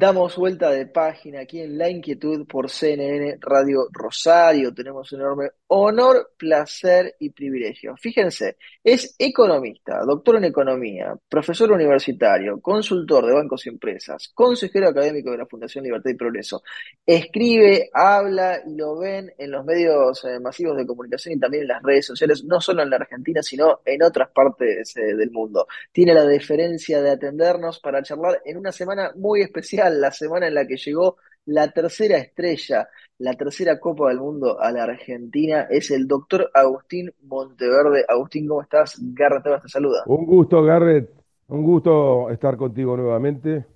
Damos vuelta de página aquí en La Inquietud por CNN Radio Rosario. Tenemos un enorme honor, placer y privilegio. Fíjense, es economista, doctor en economía, profesor universitario, consultor de bancos y empresas, consejero académico de la Fundación Libertad y Progreso. Escribe, habla y lo ven en los medios eh, masivos de comunicación y también en las redes sociales, no solo en la Argentina, sino en otras partes eh, del mundo. Tiene la deferencia de atendernos para charlar en una semana muy especial la semana en la que llegó la tercera estrella, la tercera Copa del Mundo a la Argentina, es el doctor Agustín Monteverde. Agustín, ¿cómo estás? Garrett te saluda. Un gusto, Garrett. Un gusto estar contigo nuevamente.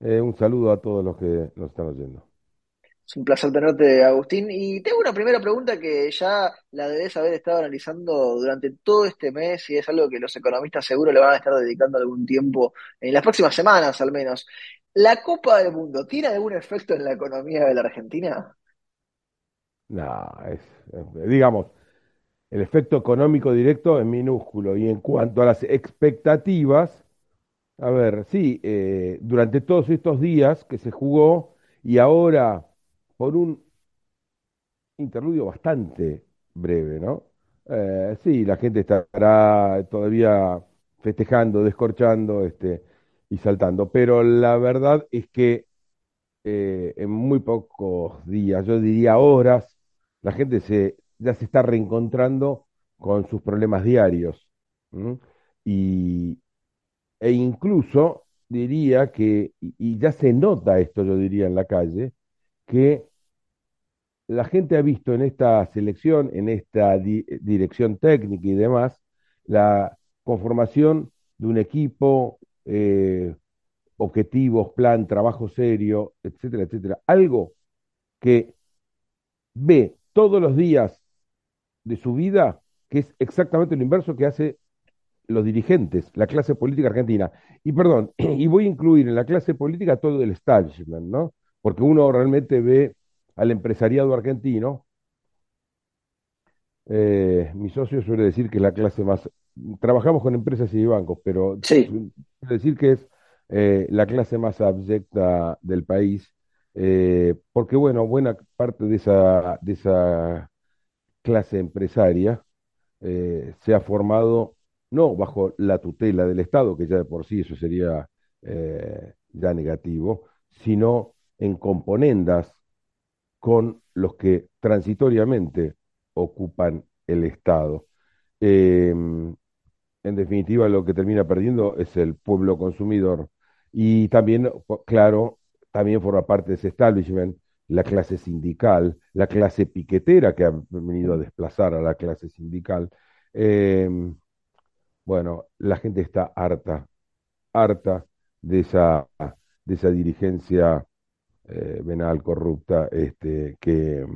Eh, un saludo a todos los que nos están oyendo. Es un placer tenerte, Agustín. Y tengo una primera pregunta que ya la debes haber estado analizando durante todo este mes y es algo que los economistas seguro le van a estar dedicando algún tiempo, en las próximas semanas al menos. ¿La Copa del Mundo tiene algún efecto en la economía de la Argentina? No, es, digamos, el efecto económico directo es minúsculo. Y en cuanto a las expectativas, a ver, sí, eh, durante todos estos días que se jugó y ahora por un interludio bastante breve, ¿no? Eh, sí, la gente estará todavía festejando, descorchando, este, y saltando. Pero la verdad es que eh, en muy pocos días, yo diría horas, la gente se, ya se está reencontrando con sus problemas diarios. Y, e incluso diría que, y, ya se nota esto, yo diría, en la calle, que la gente ha visto en esta selección, en esta dirección técnica y demás, la conformación de un equipo eh, objetivos, plan, trabajo serio, etcétera, etcétera. Algo que ve todos los días de su vida, que es exactamente lo inverso que hace los dirigentes, la clase política argentina. Y perdón, y voy a incluir en la clase política todo el establishment, ¿no? Porque uno realmente ve al empresariado argentino. Eh, mi socio suele decir que es la clase más trabajamos con empresas y bancos, pero sí. decir que es eh, la clase más abyecta del país, eh, porque bueno, buena parte de esa, de esa clase empresaria eh, se ha formado no bajo la tutela del Estado, que ya de por sí eso sería ya negativo, sino en componendas con los que transitoriamente ocupan el Estado en definitiva lo que termina perdiendo es el pueblo consumidor. Y también, claro, también forma parte de ese establishment la clase sindical, la clase piquetera que ha venido a desplazar a la clase sindical. Em, bueno, la gente está harta, harta de esa, de esa dirigencia eh, venal corrupta este, que,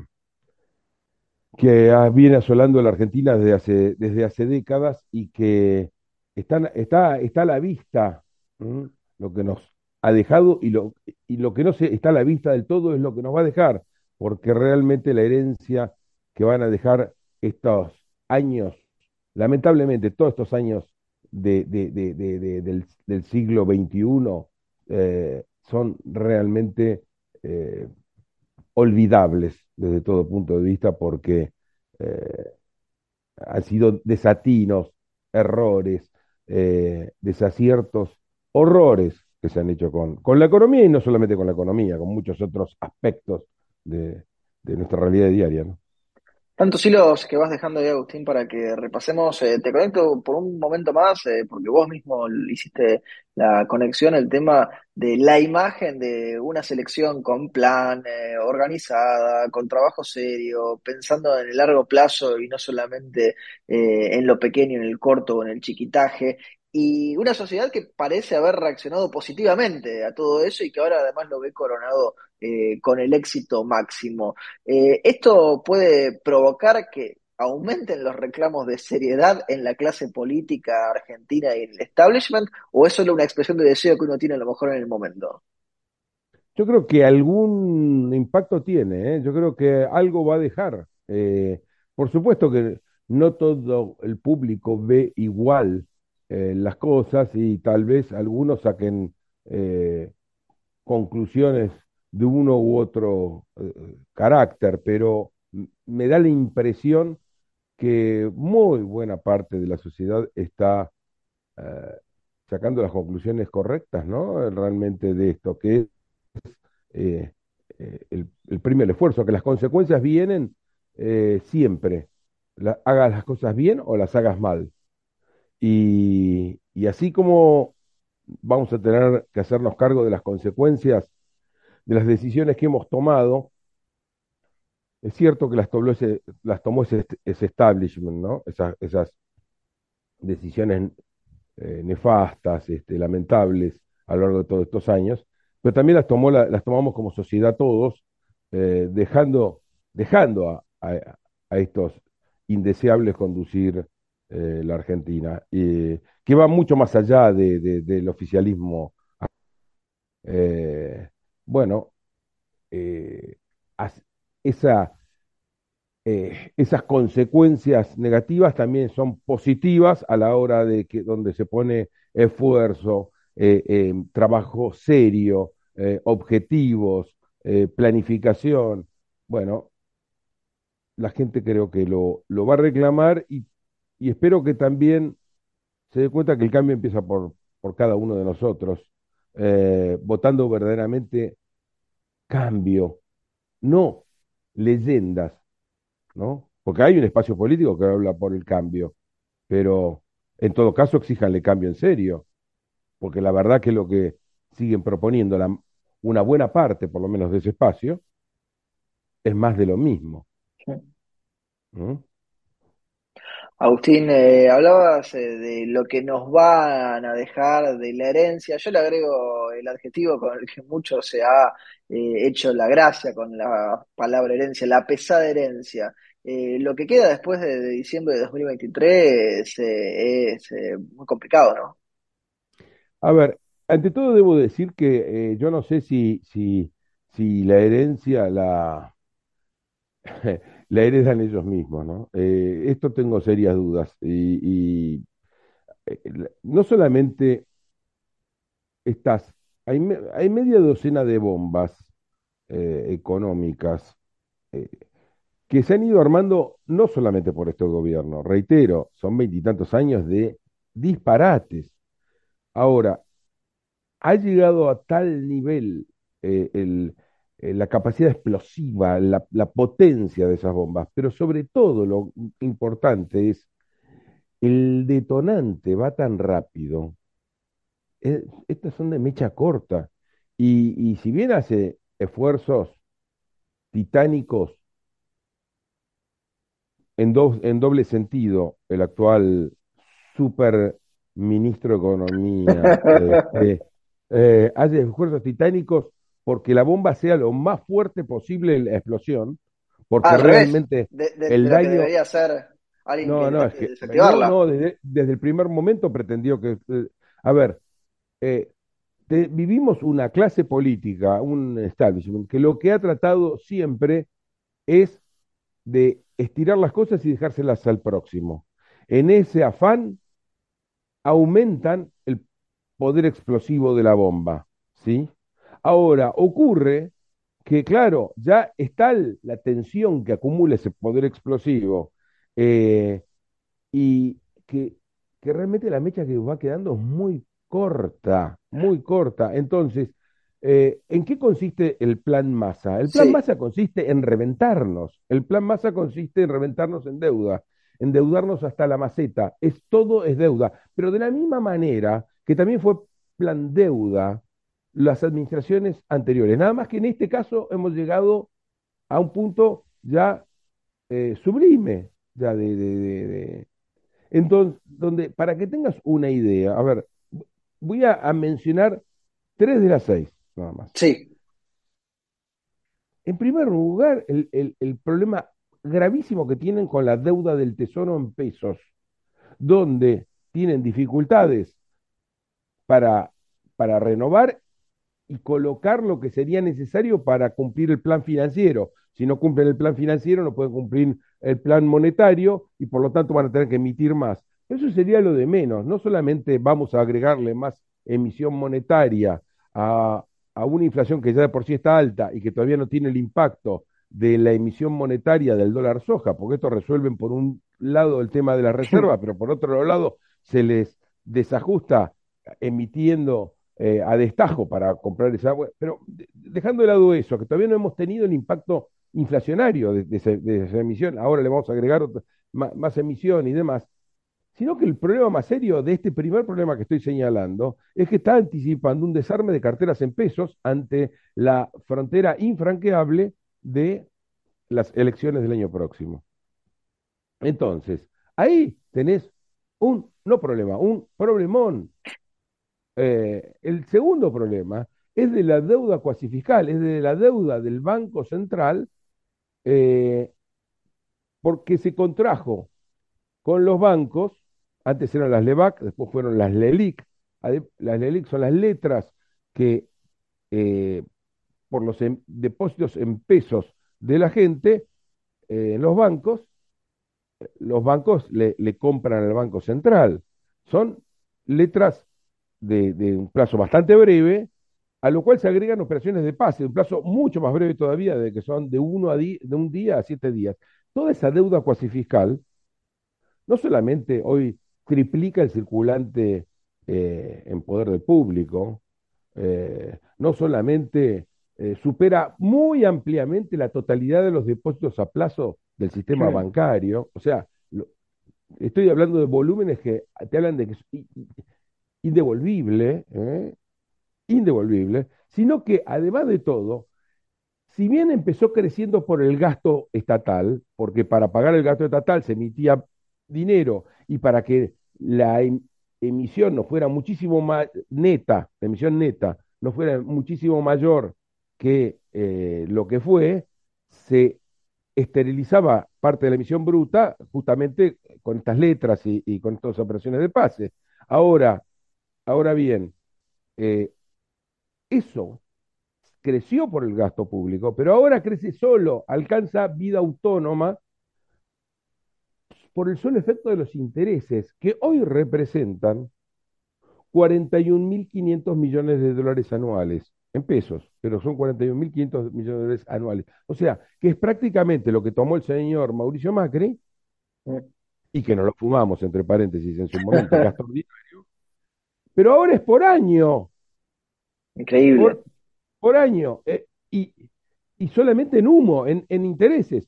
que viene asolando la Argentina desde hace, desde hace décadas y que están, está, está a la vista lo que nos ha dejado y lo, y lo que no se, está a la vista del todo es lo que nos va a dejar, porque realmente la herencia que van a dejar estos años, lamentablemente todos estos años de, del, siglo XXI eh, son realmente eh, olvidables desde todo punto de vista porque eh, han sido desatinos, errores, eh, desaciertos, horrores que se han hecho con, con la economía y no solamente con la economía, con muchos otros aspectos de, de nuestra realidad diaria. Tantos hilos que vas dejando ahí, Agustín, para que repasemos. Eh, te conecto por un momento más, eh, porque vos mismo hiciste la conexión, el tema de la imagen de una selección con plan, eh, organizada, con trabajo serio, pensando en el largo plazo y no solamente en lo pequeño, en el corto o en el chiquitaje y una sociedad que parece haber reaccionado positivamente a todo eso y que ahora además lo ve coronado eh, con el éxito máximo. Eh, esto puede provocar que aumenten los reclamos de seriedad en la clase política argentina y en el establishment, o es solo una expresión de deseo que uno tiene a lo mejor en el momento? Yo creo que algún impacto tiene, ¿eh? yo creo que algo va a dejar. Por supuesto que no todo el público ve igual eh, las cosas y tal vez algunos saquen conclusiones de uno u otro carácter, pero me da la impresión que muy buena parte de la sociedad está sacando las conclusiones correctas, ¿no? Realmente de esto, que es eh, eh, el, primer esfuerzo, que las consecuencias vienen eh, siempre, hagas las cosas bien o las hagas mal. Y, así como vamos a tener que hacernos cargo de las consecuencias de las decisiones que hemos tomado, es cierto que las tomó ese, las tomó ese, establishment, ¿no? Esas, decisiones nefastas, este, lamentables a lo largo de todos estos años, pero también las, tomó, las tomamos como sociedad todos, eh, dejando, dejando a, estos indeseables conducir eh, la Argentina, que va mucho más allá de, del oficialismo. Eh, bueno, esa, esas consecuencias negativas también son positivas a la hora de que donde se pone esfuerzo, trabajo serio, eh, objetivos, eh, planificación. Bueno, la gente creo que lo, lo va a reclamar y, y, espero que también se dé cuenta que el cambio empieza por, por cada uno de nosotros, eh, votando verdaderamente cambio, no leyendas, ¿no? Porque hay un espacio político que habla por el cambio, pero en todo caso exíjanle cambio en serio, porque la verdad que lo que siguen proponiendo la, una buena parte, por lo menos, de ese espacio, es más de lo mismo. ¿Mm? Agustín, eh, hablabas eh, de lo que nos van a dejar de la herencia. Yo le agrego el adjetivo con el que mucho se ha eh, hecho la gracia con la palabra herencia, la pesada herencia. lo que queda después de, de diciembre de 2023 es muy complicado, ¿no? A ver, ante todo debo decir que yo no sé si, si, si la herencia la, la heredan ellos mismos, ¿no? Eh, esto tengo serias dudas. Y, eh, no solamente estas, hay, hay media docena de bombas económicas que se han ido armando no solamente por este gobierno, reitero, son veintitantos años de disparates. Ahora, ha llegado a tal nivel eh, eh, la capacidad explosiva, la, potencia de esas bombas, pero sobre todo lo importante es el detonante va tan rápido. Eh, estas son de mecha corta. Y, y si bien hace esfuerzos titánicos en, en doble sentido el actual super ministro de Economía, este, eh, hace esfuerzos titánicos porque la bomba sea lo más fuerte posible en la explosión, porque realmente el daño... debería ser no, no, es que, no, desde, el primer momento pretendió que... Eh, a ver, eh, vivimos una clase política, un establishment, que lo que ha tratado siempre es de estirar las cosas y dejárselas al próximo. En ese afán aumentan el poder explosivo de la bomba, ¿sí? Ahora, ocurre que, claro, ya está la tensión que acumula ese poder explosivo eh, y que, que realmente la mecha que va quedando es muy corta, muy corta. Entonces, eh, ¿en qué consiste el plan masa? El plan masa consiste en reventarnos. El plan masa consiste en reventarnos en deuda, endeudarnos hasta la maceta. Es todo es deuda. Pero de la misma manera que también fue plan deuda las administraciones anteriores. Nada más que en este caso hemos llegado a un punto ya eh, sublime, ya de, Entonces, donde, para que tengas una idea, a ver, voy a, mencionar tres de las seis, nada más. Sí. En primer lugar, el, el problema gravísimo que tienen con la deuda del tesoro en pesos, donde tienen dificultades para, para renovar y colocar lo que sería necesario para cumplir el plan financiero. Si no cumplen el plan financiero, no pueden cumplir el plan monetario y por lo tanto van a tener que emitir más. Eso sería lo de menos. No solamente vamos a agregarle más emisión monetaria a, a una inflación que ya de por sí está alta y que todavía no tiene el impacto de la emisión monetaria del dólar soja, porque esto resuelven por un lado el tema de la reserva, pero por otro lado se les desajusta emitiendo eh, a destajo para comprar esa agua. Pero dejando de lado eso, que todavía no hemos tenido el impacto inflacionario de, esa emisión, ahora le vamos a agregar más, emisión y demás, sino que el problema más serio de este primer problema que estoy señalando es que está anticipando un desarme de carteras en pesos ante la frontera infranqueable de las elecciones del año próximo. Entonces, ahí tenés un, no problema, un problemón eh, el segundo problema es de la deuda cuasi fiscal, es de la deuda del Banco Central, eh, porque se contrajo con los bancos, antes eran las LEVAC, después fueron las LELIC. Las LELIC son las letras que eh, por los em, depósitos en pesos de la gente en los bancos, los bancos le, le compran al Banco Central. Son letras de, un plazo bastante breve, a lo cual se agregan operaciones de pase, de un plazo mucho más breve todavía, de que son de, uno a de un día a siete días. Toda esa deuda cuasi fiscal no solamente hoy triplica el circulante eh, en poder del público, eh, no solamente eh, supera muy ampliamente la totalidad de los depósitos a plazo del sistema bancario, o sea, estoy hablando de volúmenes que te hablan de que indevolvible, ¿eh? indevolvible, sino que además de todo, si bien empezó creciendo por el gasto estatal, porque para pagar el gasto estatal se emitía dinero y para que la em, emisión no fuera muchísimo más neta, la emisión neta no fuera muchísimo mayor que eh, lo que fue, se esterilizaba parte de la emisión bruta justamente con estas letras y, y con estas operaciones de pase. Ahora, Ahora bien, eh, eso creció por el gasto público, pero ahora crece solo, alcanza vida autónoma por el solo efecto de los intereses, que hoy representan 41.500 millones de dólares anuales, en pesos, pero son 41.500 millones de dólares anuales. O sea, que es prácticamente lo que tomó el señor Mauricio Macri, y que no lo fumamos, entre paréntesis, en su momento, gasto ordinario, pero ahora es por año. Increíble. Por, año. Eh, y, solamente en humo, en, intereses.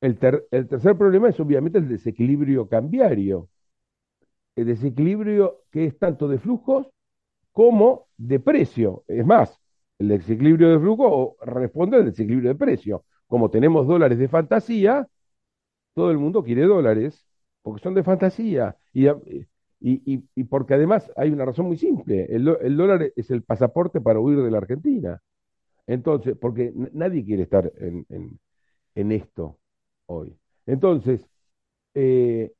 El, el, tercer problema es obviamente el desequilibrio cambiario. El desequilibrio que es tanto de flujos como de precio. Es más, el desequilibrio de flujo responde al desequilibrio de precio. Como tenemos dólares de fantasía, todo el mundo quiere dólares porque son de fantasía. Y, y, y, porque además hay una razón muy simple, el, dólar es el pasaporte para huir de la Argentina. Entonces, porque nadie quiere estar en, en, esto hoy. Entonces, eh,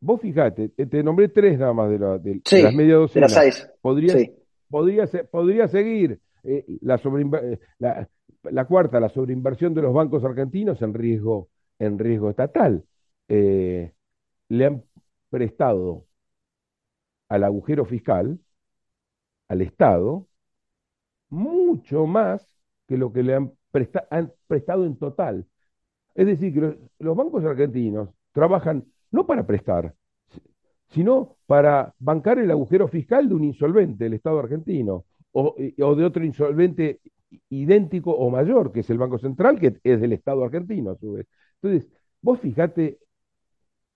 vos fijate, te nombré tres nada más de, la, de, las media docenas. Podría, podría, podría seguir eh, la, eh, la, la, cuarta, la sobreinversión de los bancos argentinos en riesgo, en riesgo estatal. le han prestado al agujero fiscal, al Estado, mucho más que lo que le han, prestado en total. Es decir, que los, bancos argentinos trabajan no para prestar, sino para bancar el agujero fiscal de un insolvente, el Estado argentino, o, o, de otro insolvente idéntico o mayor, que es el Banco Central, que es del Estado argentino a su vez. Entonces, vos fijate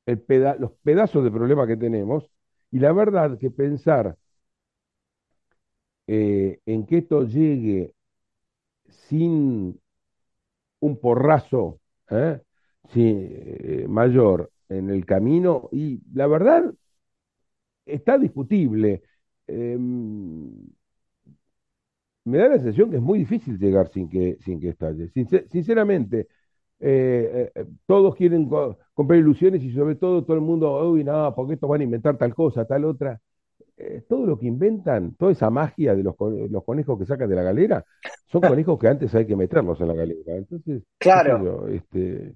el los pedazos de problema que tenemos y la verdad que pensar eh, en que esto llegue sin un porrazo ¿eh? Eh, mayor en el camino, y la verdad está discutible. Em, me da la sensación que es muy difícil llegar sin que, sin que estalle. sinceramente, eh, eh, todos quieren comprar ilusiones y sobre todo todo el mundo, uy, no, porque estos van a inventar tal cosa, tal otra. Eh, todo lo que inventan, toda esa magia de los, los conejos que sacan de la galera, son conejos que antes hay que meterlos en la galera. Entonces, claro. este,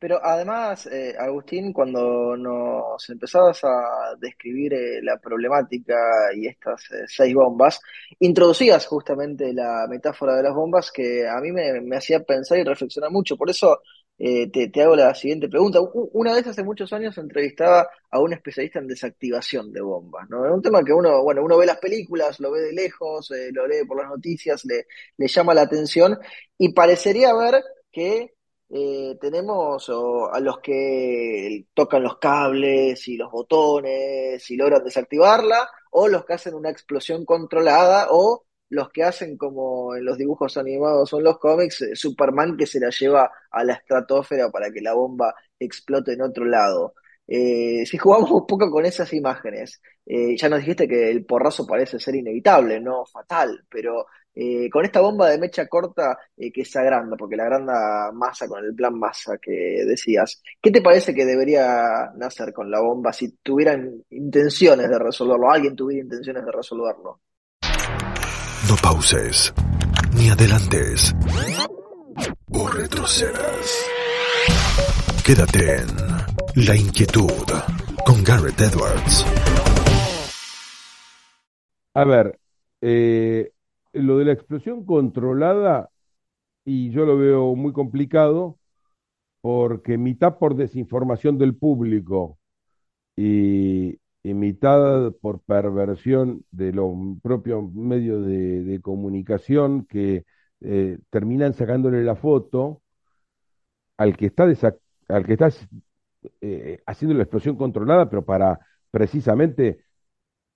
pero además, eh, Agustín, cuando nos empezabas a describir eh, la problemática y estas eh, seis bombas, introducías justamente la metáfora de las bombas que a mí me, hacía pensar y reflexionar mucho. Por eso te, hago la siguiente pregunta. Una vez hace muchos años entrevistaba a un especialista en desactivación de bombas, ¿no? Es un tema que uno, bueno, uno ve las películas, lo ve de lejos, lo lee por las noticias, le, le llama la atención y parecería ver que eh, tenemos a los que tocan los cables y los botones y logran desactivarla, o los que hacen una explosión controlada, o los que hacen como en los dibujos animados o en los cómics, eh, Superman que se la lleva a la estratosfera para que la bomba explote en otro lado. Eh, si jugamos un poco con esas imágenes, ya nos dijiste que el porrazo parece ser inevitable, no fatal, pero eh, con esta bomba de mecha corta eh, que se agranda, porque la agranda masa con el plan masa que decías, ¿qué te parece que debería nacer con la bomba si tuvieran intenciones de resolverlo, alguien tuviera intenciones de resolverlo? No pauses, ni adelantes, o retrocedas. Quédate en La Inquietud con Garrett Edwards. A ver, eh, lo de la explosión controlada, y yo lo veo muy complicado, porque mitad por desinformación del público y, mitad por perversión de los propios medios de, comunicación que eh, terminan sacándole la foto al que está, al que está eh, haciendo la explosión controlada, pero para precisamente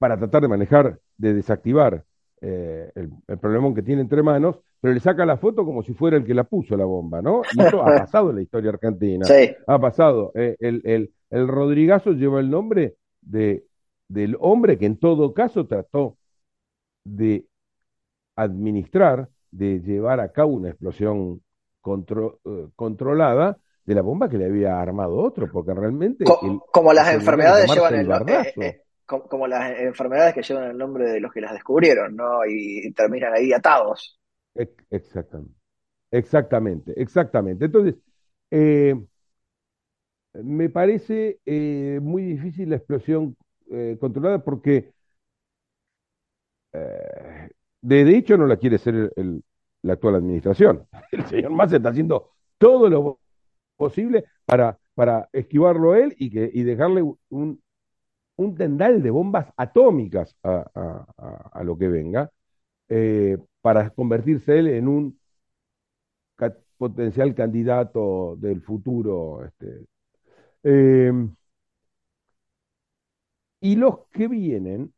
para tratar de manejar, de desactivar eh, el, problemón que tiene entre manos, pero le saca la foto como si fuera el que la puso la bomba, ¿no? Y eso ha pasado en la historia argentina. Ha pasado. Eh, el, el, el, Rodrigazo lleva el nombre de, del hombre que en todo caso trató de administrar, de llevar a cabo una explosión eh, controlada de la bomba que le había armado otro, porque realmente... como las enfermedades llevan el, el, como, las enfermedades que llevan el nombre de los que las descubrieron, ¿no? Y terminan ahí atados. Exactamente, exactamente, exactamente. Entonces, eh, me parece eh, muy difícil la explosión eh, controlada porque, de, hecho, no la quiere ser la actual administración. El señor Massa está haciendo todo lo posible para, para esquivarlo él y, que, y dejarle un, un tendal de bombas atómicas a, lo que venga, eh, para convertirse él en un potencial candidato del futuro. Este, em, y los que vienen,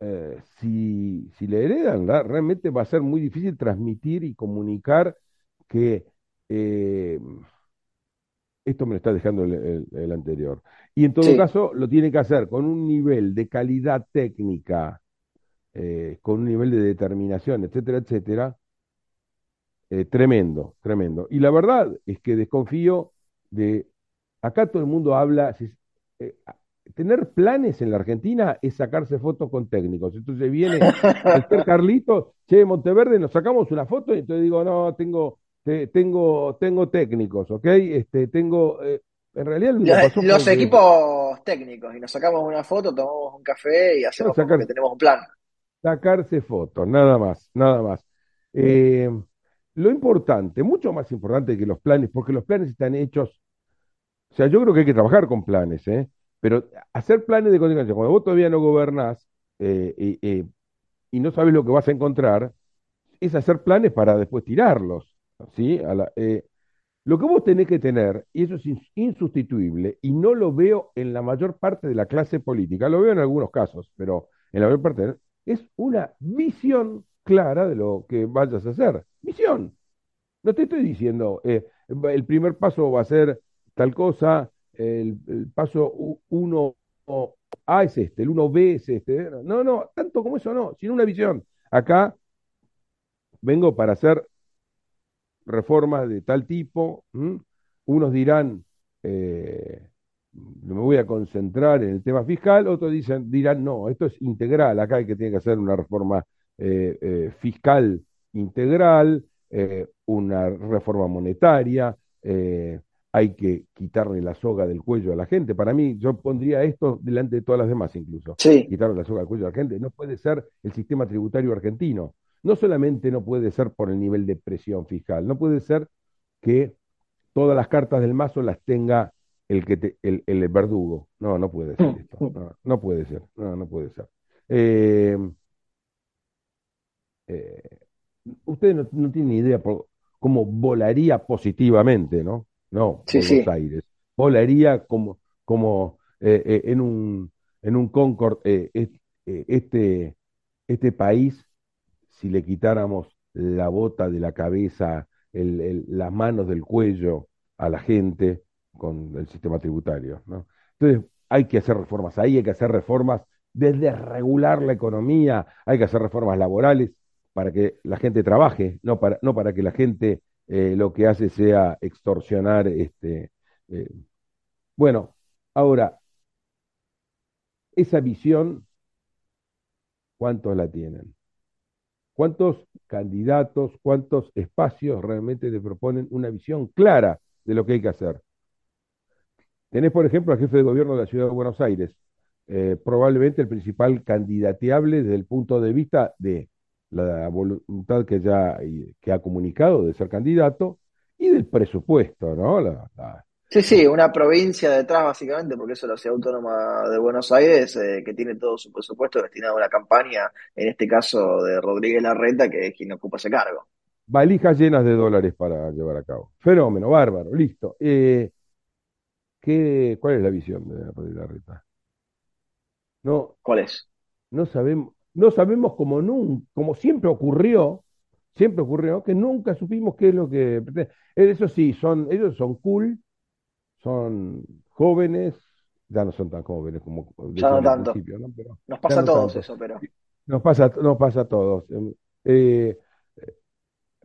eh, si, le heredan, realmente va a ser muy difícil transmitir y comunicar que em, esto me lo está dejando el, anterior. Y en todo caso, lo tiene que hacer con un nivel de calidad técnica, eh, con un nivel de determinación, etcétera, etcétera, eh, tremendo, tremendo. Y la verdad es que desconfío de, acá todo el mundo habla, eh, tener planes en la Argentina es sacarse fotos con técnicos. Entonces viene el Carlito, che, Monteverde, nos sacamos una foto y entonces digo, no, tengo tengo, tengo técnicos, ¿ok? Este, tengo, eh, en realidad los, equipos técnicos y nos sacamos una foto, tomamos un café y hacemos que tenemos un plan. Sacarse fotos, nada más, nada más. Eh, lo importante, mucho más importante que los planes, porque los planes están hechos, o sea, yo creo que hay que trabajar con planes, ¿eh? Pero hacer planes de contingencia, cuando vos todavía no gobernás eh, y no sabes lo que vas a encontrar, es hacer planes para después tirarlos. ¿Sí? Eh, lo que vos tenés que tener, y eso es insustituible, y no lo veo en la mayor parte de la clase política, lo veo en algunos casos, pero en la mayor parte, es una visión clara de lo que vayas a hacer. Visión. No te estoy diciendo, eh, el primer paso va a ser tal cosa, el, paso 1 A es este, el 1B es este. No, no, tanto como eso no, sino una visión. Acá vengo para hacer reformas de tal tipo. Unos dirán, eh, me voy a concentrar en el tema fiscal, otros dicen, dirán, no, esto es integral, acá hay que tiene que hacer una reforma eh, eh, fiscal integral, una reforma monetaria, hay que quitarle la soga del cuello a la gente. Para mí, yo pondría esto delante de todas las demás incluso. Quitarle la soga del cuello a la gente. No puede ser el sistema tributario argentino. No solamente no puede ser por el nivel de presión fiscal, no puede ser que todas las cartas del mazo las tenga el, que el, verdugo. No, no puede ser esto. No, puede ser. No, no puede ser. Eh, eh, ustedes no, no tienen ni idea por cómo volaría positivamente, ¿no? No, Buenos Aires. Volaría como, como eh, en un, en un Concorde, este, este país, si le quitáramos la bota de la cabeza, las manos del cuello, a la gente con el sistema tributario. Entonces, hay que hacer reformas ahí, hay que hacer reformas desde regular la economía, hay que hacer reformas laborales para que la gente trabaje, no para, no para que la gente eh, lo que hace sea extorsionar. Este, eh. Bueno, ahora, esa visión, ¿cuántos la tienen? ¿Cuántos candidatos, cuántos espacios realmente te proponen una visión clara de lo que hay que hacer. Tenés, por ejemplo, al jefe de gobierno de la ciudad de Buenos Aires, eh, probablemente el principal candidateable desde el punto de vista de la voluntad que ya que ha comunicado de ser candidato y del presupuesto, ¿no? Sí, sí, una provincia detrás básicamente, porque eso es la ciudad autónoma de Buenos Aires, eh, que tiene todo su presupuesto destinado a una campaña, en este caso de Rodríguez Larreta, que es quien ocupa ese cargo valijas llenas de dólares para llevar a cabo. Fenómeno, bárbaro, listo. Eh, ¿qué, ¿Cuál es la visión de Rodríguez Larreta? No, ¿Cuál es? No sabemos, no sabemos como, como siempre ocurrió, siempre ocurrió, que nunca supimos qué es lo que eh, Eso sí, son, ellos son cool, son jóvenes, ya no son tan jóvenes como ya no tanto. nos pasa a todos eso, pero. Nos pasa, nos pasa a todos. Eh,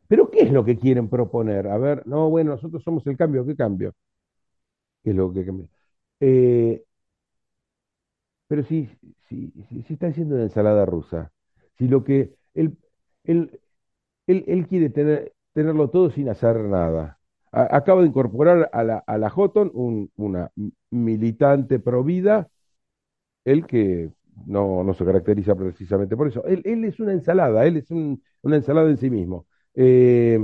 pero ¿qué es lo que quieren proponer? A ver, no, bueno, nosotros somos el cambio, ¿qué cambio? ¿Qué es lo que cambia? Eh, pero si, si, si, está haciendo una ensalada rusa, si lo que él, él, él, quiere tener, tenerlo todo sin hacer nada. Acaba de incorporar a la, a la Houghton una militante pro vida, él que no, no se caracteriza precisamente por eso. Él, él es una ensalada, él es una ensalada en sí mismo. Eh,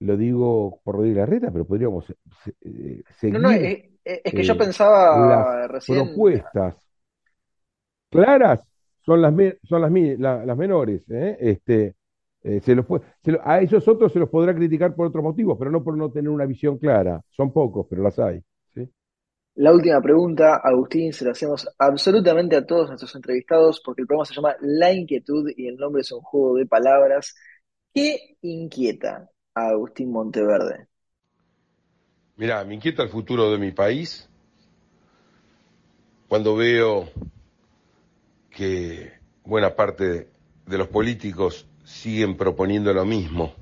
lo digo por Rodríguez Larreta, pero podríamos seguir. No, es, que yo pensaba las Propuestas claras son las, son las, las menores. ¿eh? Este, eh, se los a esos otros se los podrá criticar por otros motivos, pero no por no tener una visión clara. Son pocos, pero las hay. La última pregunta, Agustín, se la hacemos absolutamente a todos nuestros entrevistados porque el programa se llama La Inquietud y el nombre es un juego de palabras. ¿Qué inquieta a Agustín Monteverde? Mira, me inquieta el futuro de mi país cuando veo que buena parte de los políticos siguen proponiendo lo mismo.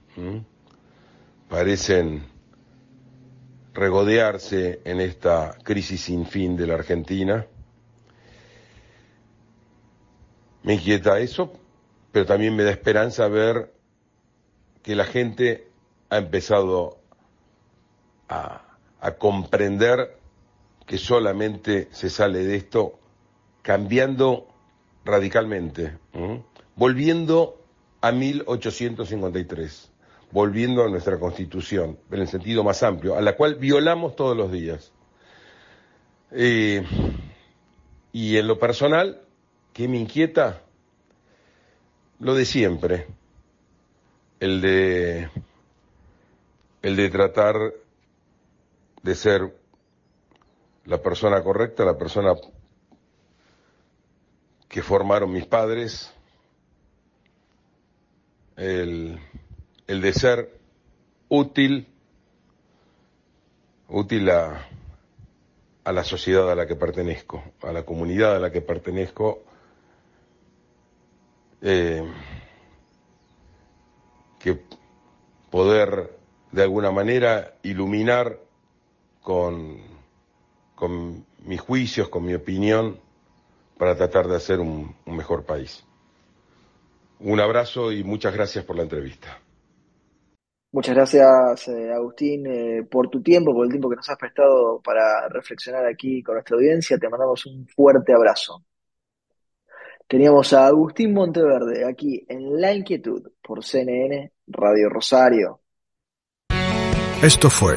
Parecen regodearse en esta crisis sin fin de la Argentina. Me inquieta eso, pero también me da esperanza ver que la gente ha empezado a, comprender que solamente se sale de esto cambiando radicalmente, volviendo a 1853 volviendo a nuestra constitución, en el sentido más amplio, a la cual violamos todos los días. Eh, y en lo personal, ¿qué me inquieta? Lo de siempre, el de, el de tratar de ser la persona correcta, la persona que formaron mis padres, el el de ser útil, útil a, a la sociedad a la que pertenezco, a la comunidad a la que pertenezco, eh, que poder de alguna manera iluminar con, con mis juicios, con mi opinión, para tratar de hacer un, un mejor país. Un abrazo y muchas gracias por la entrevista. Muchas gracias, eh, Agustín, eh, por tu tiempo, por el tiempo que nos has prestado para reflexionar aquí con nuestra audiencia. Te mandamos un fuerte abrazo. Teníamos a Agustín Monteverde aquí en La Inquietud por CNN Radio Rosario. Esto fue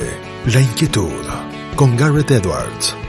La Inquietud con Garrett Edwards.